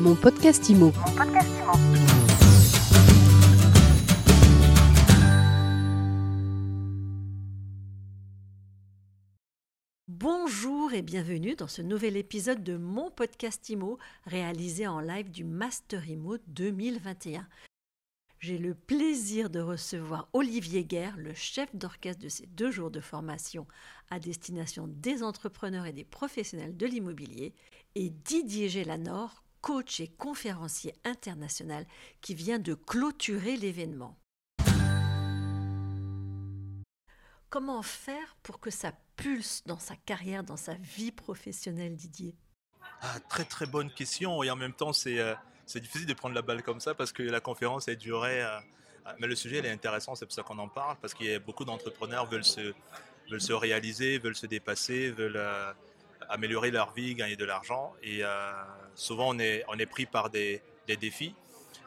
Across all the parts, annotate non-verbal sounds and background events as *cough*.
Mon podcast IMO. Bonjour et bienvenue dans ce nouvel épisode de mon podcast IMO réalisé en live du Master IMO 2021. J'ai le plaisir de recevoir Olivier Guerre, le chef d'orchestre de ces deux jours de formation à destination des entrepreneurs et des professionnels de l'immobilier, et Didier Gélanor, coach et conférencier international qui vient de clôturer l'événement. Comment faire pour que ça pulse dans sa carrière, dans sa vie professionnelle, Didier? Ah, Très très bonne question et en même temps c'est euh, difficile de prendre la balle comme ça parce que la conférence est durée, euh, mais le sujet est intéressant, c'est pour ça qu'on en parle parce qu'il y a beaucoup d'entrepreneurs veulent se, veulent se réaliser, veulent se dépasser, veulent euh, améliorer leur vie, gagner de l'argent et souvent on est, on est pris par des, des défis.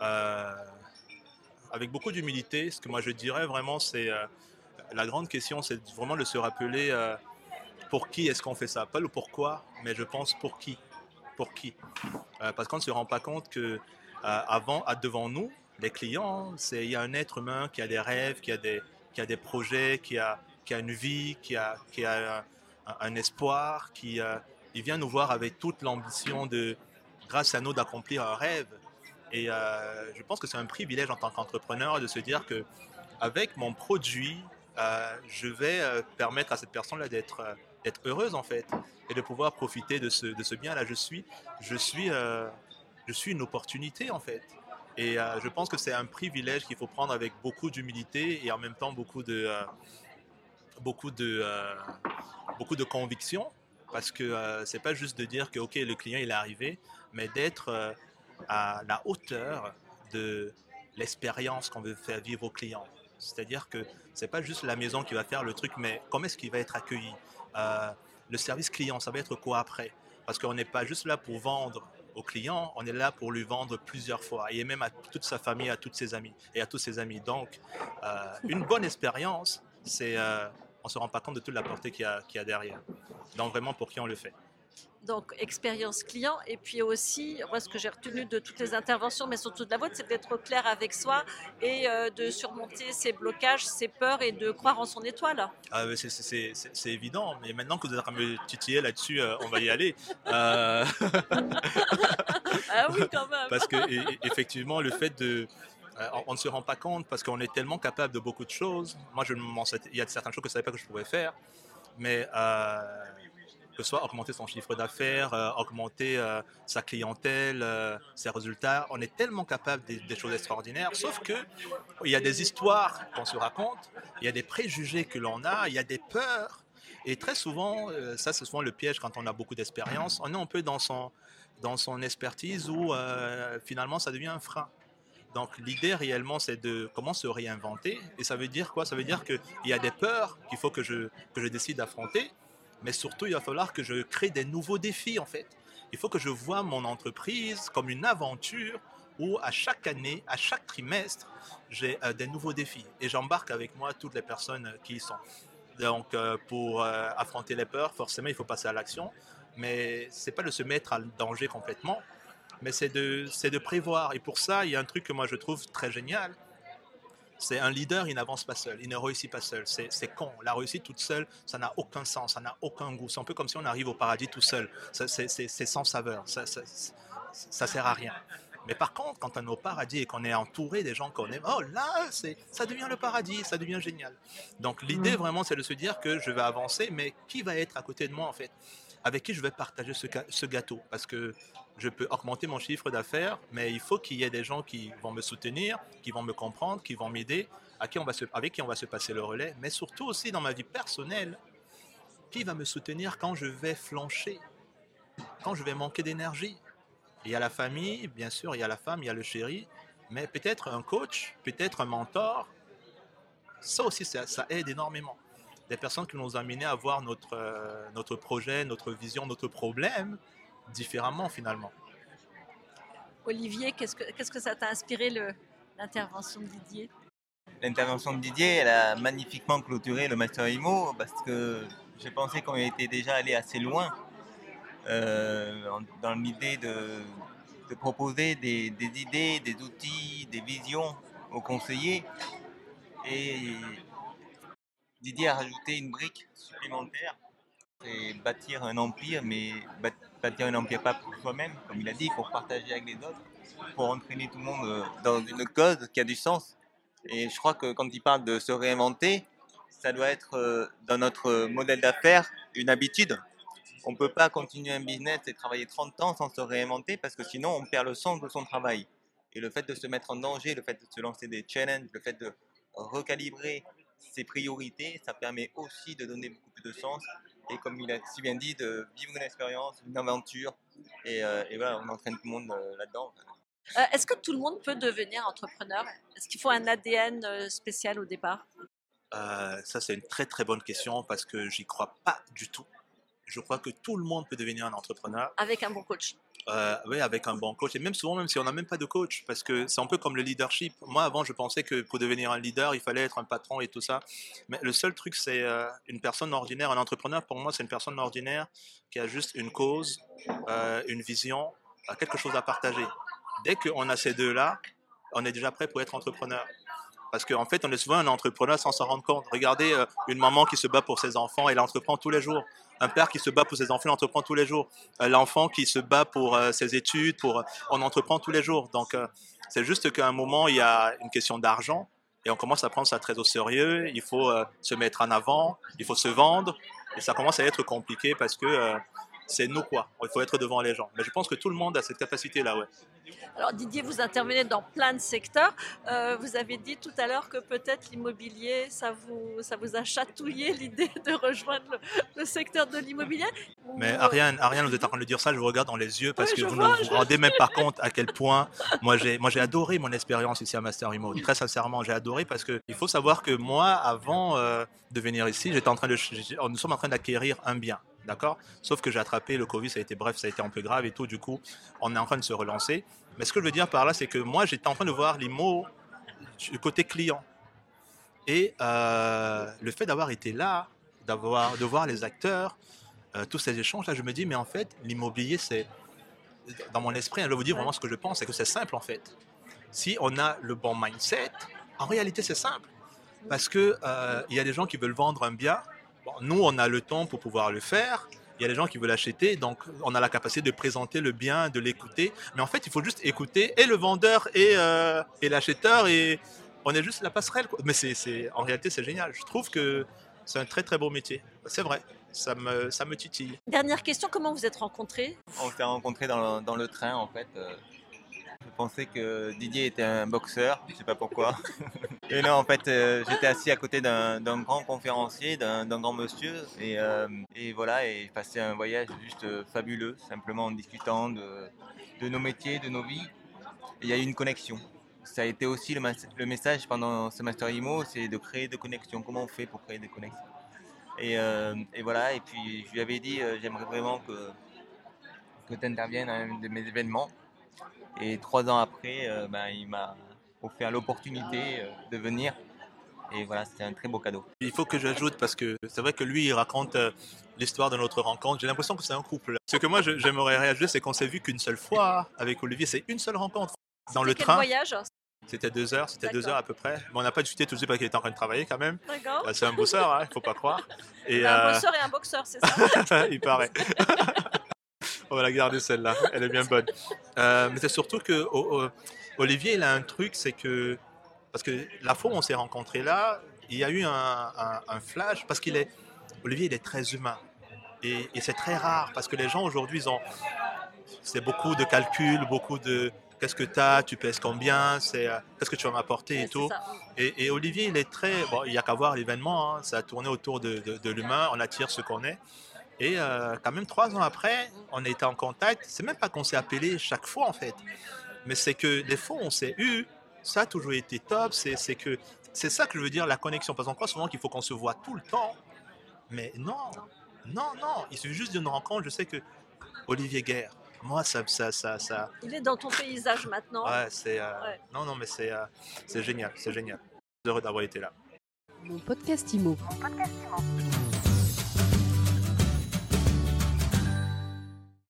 avec beaucoup d'humilité, ce que moi je dirais vraiment c'est la grande question, c'est vraiment de se rappeler euh, pour qui est-ce qu'on fait ça? Pas le pourquoi, mais je pense pour qui? Pour qui? Euh, parce qu'on ne se rend pas compte que euh, avant, devant nous, les clients, il y a un être humain qui a des rêves, qui a des, qui a des projets, qui a, qui a une vie, qui a, qui a un, espoir, qui il vient nous voir avec toute l'ambition de, grâce à nous, d'accomplir un rêve. Et je pense que c'est un privilège en tant qu'entrepreneur de se dire que avec mon produit, euh, je vais euh, permettre à cette personne-là d'être euh, heureuse en fait et de pouvoir profiter de ce, de ce bien-là. Je suis, je, suis, je suis une opportunité en fait. Et je pense que c'est un privilège qu'il faut prendre avec beaucoup d'humilité et en même temps beaucoup de, beaucoup de, beaucoup de conviction parce que c'est pas juste de dire que ok le client il est arrivé, mais d'être à la hauteur de l'expérience qu'on veut faire vivre aux clients. C'est-à-dire que ce n'est pas juste la maison qui va faire le truc, mais comment est-ce qu'il va être accueilli? Euh, Le service client, ça va être quoi après? Parce qu'on n'est pas juste là pour vendre au client, on est là pour lui vendre plusieurs fois, et même à toute sa famille, à toutes ses amis et à tous ses amis. Donc, euh, une bonne expérience, c'est, euh, on ne se rend pas compte de toute la portée qu'il y, a, derrière. Donc, vraiment, pour qui on le fait. Donc expérience client. Et puis aussi moi ce que j'ai retenu de toutes les interventions mais surtout de la vôtre c'est d'être clair avec soi et euh, de surmonter ses blocages ses peurs et de croire en son étoile. Ah, c'est évident. Mais maintenant que vous êtes en train de me titiller là-dessus euh, on va y aller. Euh, *laughs* ah oui quand même. *laughs* Parce que effectivement le fait de on ne se rend pas compte parce qu'on est tellement capable de beaucoup de choses. Moi, je il y a certaines choses que je ne savais pas que je pouvais faire, mais que ce soit augmenter son chiffre d'affaires, euh, augmenter euh, sa clientèle, euh, ses résultats. On est tellement capable des, choses extraordinaires, sauf que il y a des histoires qu'on se raconte, il y a des préjugés que l'on a, il y a des peurs. Et très souvent, ça c'est souvent le piège quand on a beaucoup d'expérience, on est un peu dans son, dans son expertise où finalement ça devient un frein. Donc l'idée réellement, c'est de comment se réinventer. Et ça veut dire quoi? Ça veut dire qu'il y a des peurs qu'il faut que je, que je décide d'affronter mais surtout, il va falloir que je crée des nouveaux défis, en fait. Il faut que je vois mon entreprise comme une aventure où à chaque année, à chaque trimestre, j'ai euh, des nouveaux défis. Et j'embarque avec moi toutes les personnes qui y sont. Donc, euh, pour euh, affronter les peurs, forcément, il faut passer à l'action. Mais c'est pas de se mettre en danger complètement, mais c'est de, de prévoir. Et pour ça, il y a un truc que moi je trouve très génial, c'est un leader, il n'avance pas seul, il ne réussit pas seul. C'est con. La réussite toute seule, ça n'a aucun sens, ça n'a aucun goût. C'est un peu comme si on arrive au paradis tout seul. C'est sans saveur, ça, ça, ça, sert à rien. Mais par contre, quand on est au paradis et qu'on est entouré des gens qu'on aime, oh là, ça devient le paradis, ça devient génial. Donc l'idée mm. vraiment, c'est de se dire que je vais avancer, mais qui va être à côté de moi en fait? Avec qui je vais partager ce, gâteau Parce que je peux augmenter mon chiffre d'affaires, mais il faut qu'il y ait des gens qui vont me soutenir, qui vont me comprendre, qui vont m'aider, avec qui on va se passer le relais, mais surtout aussi dans ma vie personnelle, qui va me soutenir quand je vais flancher, quand je vais manquer d'énergie. Il y a la famille, bien sûr, il y a la femme, il y a le chéri, mais peut-être un coach, peut-être un mentor, ça aussi, ça, aide énormément. Des personnes qui nous ont amenés à voir notre, euh, notre projet, notre vision, notre problème, différemment finalement. Olivier, qu'est-ce que, ça t'a inspiré l'intervention de Didier? L'intervention de Didier, elle a magnifiquement clôturé le Master IMO parce que j'ai pensé qu'on était déjà allé assez loin euh, dans l'idée de, de proposer des, des idées, des outils, des visions aux conseillers. Et Didier a rajouté une brique supplémentaire, c'est bâtir un empire, mais bâtir un empire pas pour soi-même, comme il a dit, pour partager avec les autres, pour entraîner tout le monde euh, dans une cause qui a du sens. Et je crois que quand il parle de se réinventer, ça doit être euh, dans notre modèle d'affaires une habitude. On ne peut pas continuer un business et travailler 30 ans sans se réinventer parce que sinon on perd le sens de son travail. Et le fait de se mettre en danger, le fait de se lancer des challenges, le fait de recalibrer ses priorités, ça permet aussi de donner beaucoup plus de sens. Et comme il a si bien dit, de vivre une expérience, une aventure. Et, euh, voilà, on entraîne tout le monde euh, là-dedans. Euh, est-ce que tout le monde peut devenir entrepreneur? Est-ce qu'il faut un ADN spécial au départ? Ça, c'est une très très bonne question parce que j'y crois pas du tout. Je crois que tout le monde peut devenir un entrepreneur. Avec un bon coach. Euh, oui, avec un bon coach. Et même souvent, même si on n'a même pas de coach, parce que c'est un peu comme le leadership. Moi, avant, je pensais que pour devenir un leader, il fallait être un patron et tout ça. Mais le seul truc, c'est euh, une personne ordinaire. Un entrepreneur, pour moi, c'est une personne ordinaire qui a juste une cause, euh, une vision, quelque chose à partager. Dès qu'on a ces deux-là, on est déjà prêt pour être entrepreneur. Parce qu'en fait, on est souvent un entrepreneur sans s'en rendre compte. Regardez une maman qui se bat pour ses enfants, elle entreprend tous les jours un père qui se bat pour ses enfants, il entreprend tous les jours. Euh, l'enfant qui se bat pour euh, ses études, pour, on entreprend tous les jours. Donc, euh, c'est juste qu'à un moment, il y a une question d'argent et on commence à prendre ça très au sérieux. Il faut se mettre en avant, il faut se vendre et ça commence à être compliqué parce que c'est nous quoi. Il faut être devant les gens. Mais je pense que tout le monde a cette capacité-là, ouais. Alors Didier, vous intervenez dans plein de secteurs. Euh, vous avez dit tout à l'heure que peut-être l'immobilier, ça vous, ça vous a chatouillé *laughs* l'idée de rejoindre le, secteur de l'immobilier. Mais Ariane, Ariane, vous êtes en train de dire ça, je vous regarde dans les yeux parce que vous ne vous rendez même pas compte à quel *laughs* point moi j'ai, moi j'ai adoré mon expérience ici à Master Imo. Très sincèrement, j'ai adoré parce que il faut savoir que moi, avant euh, de venir ici, j'étais en train de, nous sommes en train d'acquérir un bien. D'accord? Sauf que j'ai attrapé le Covid, ça a été bref, ça a été un peu grave et tout. Du coup, on est en train de se relancer. Mais ce que je veux dire par là, c'est que moi, j'étais en train de voir les mots du côté client. Et euh, le fait d'avoir été là, d'avoir, de voir les acteurs, euh, tous ces échanges, là, je me dis, mais en fait, l'immobilier, c'est, dans mon esprit, je vais vous dire vraiment ce que je pense, c'est que c'est simple en fait. Si on a le bon mindset, en réalité, c'est simple. Parce qu'il euh, y a des gens qui veulent vendre un bien, nous, on a le temps pour pouvoir le faire. Il y a des gens qui veulent acheter, donc on a la capacité de présenter le bien, de l'écouter. Mais en fait, il faut juste écouter et le vendeur et, euh, et l'acheteur et on est juste la passerelle. Mais c'est, en réalité, c'est génial. Je trouve que c'est un très très beau métier. C'est vrai. Ça me, ça me titille. Dernière question, comment vous êtes rencontrés? On s'est rencontrés dans le, dans le train en fait. Euh, je pensais que Didier était un boxeur, je ne sais pas pourquoi. *laughs* Et non, en fait, euh, j'étais assis à côté d'un grand conférencier, d'un grand monsieur. Et, euh, et, voilà, et j'ai passé un voyage juste euh, fabuleux, simplement en discutant de, nos métiers, de nos vies. il y a eu une connexion. Ça a été aussi le, message pendant ce Master IMO, c'est de créer des connexions. Comment on fait pour créer des connexions? Et, et, voilà, et puis je lui avais dit, j'aimerais vraiment que, que tu interviennes à un de mes événements. Et trois ans après, euh, ben, il m'a offert l'opportunité euh, de venir. Et voilà, c'était un très beau cadeau. Il faut que j'ajoute, parce que c'est vrai que lui, il raconte euh, l'histoire de notre rencontre. J'ai l'impression que c'est un couple. Ce que moi, j'aimerais réagir, c'est qu'on s'est vu qu'une seule fois avec Olivier. C'est une seule rencontre. Dans le quel train. voyage c'était deux heures, c'était deux heures à peu près. Mais on n'a pas discuté tout de suite parce qu'il était en train de travailler quand même. D'accord. c'est un bosseur, il hein, ne faut pas croire. *laughs* Et, un bosseur et un boxeur, c'est ça *laughs* Il paraît. *laughs* On va la garder celle-là, elle est bien bonne. Euh, mais c'est surtout que Olivier, il a un truc, c'est que parce que la fois où on s'est rencontrés là, il y a eu un, flash parce qu'il est Olivier, il est très humain et, c'est très rare parce que les gens aujourd'hui, ils ont c'est beaucoup de calculs, beaucoup de qu'est-ce que tu as, tu pèses combien, c'est qu'est-ce que tu vas m'apporter et tout. Et, Olivier, il est très bon, il y a qu'à voir l'événement, hein, ça a tourné autour de, de l'humain, on attire ce qu'on est. Et euh, quand même, trois ans après, on a été en contact. C'est même pas qu'on s'est appelé chaque fois, en fait. Mais c'est que les fois on s'est eu, ça a toujours été top. C'est que c'est ça que je veux dire, la connexion. Parce qu'on croit souvent qu'il faut qu'on se voit tout le temps. Mais non, non, non. Il suffit juste d'une rencontre. Je sais que Olivier Guerre, moi, ça, ça, ça, ça... Il est dans ton paysage maintenant. Ouais, c'est... Euh, non, non, mais c'est euh, c'est génial, c'est génial. Heureux d'avoir été là. Mon podcast IMO. Mon podcast IMO.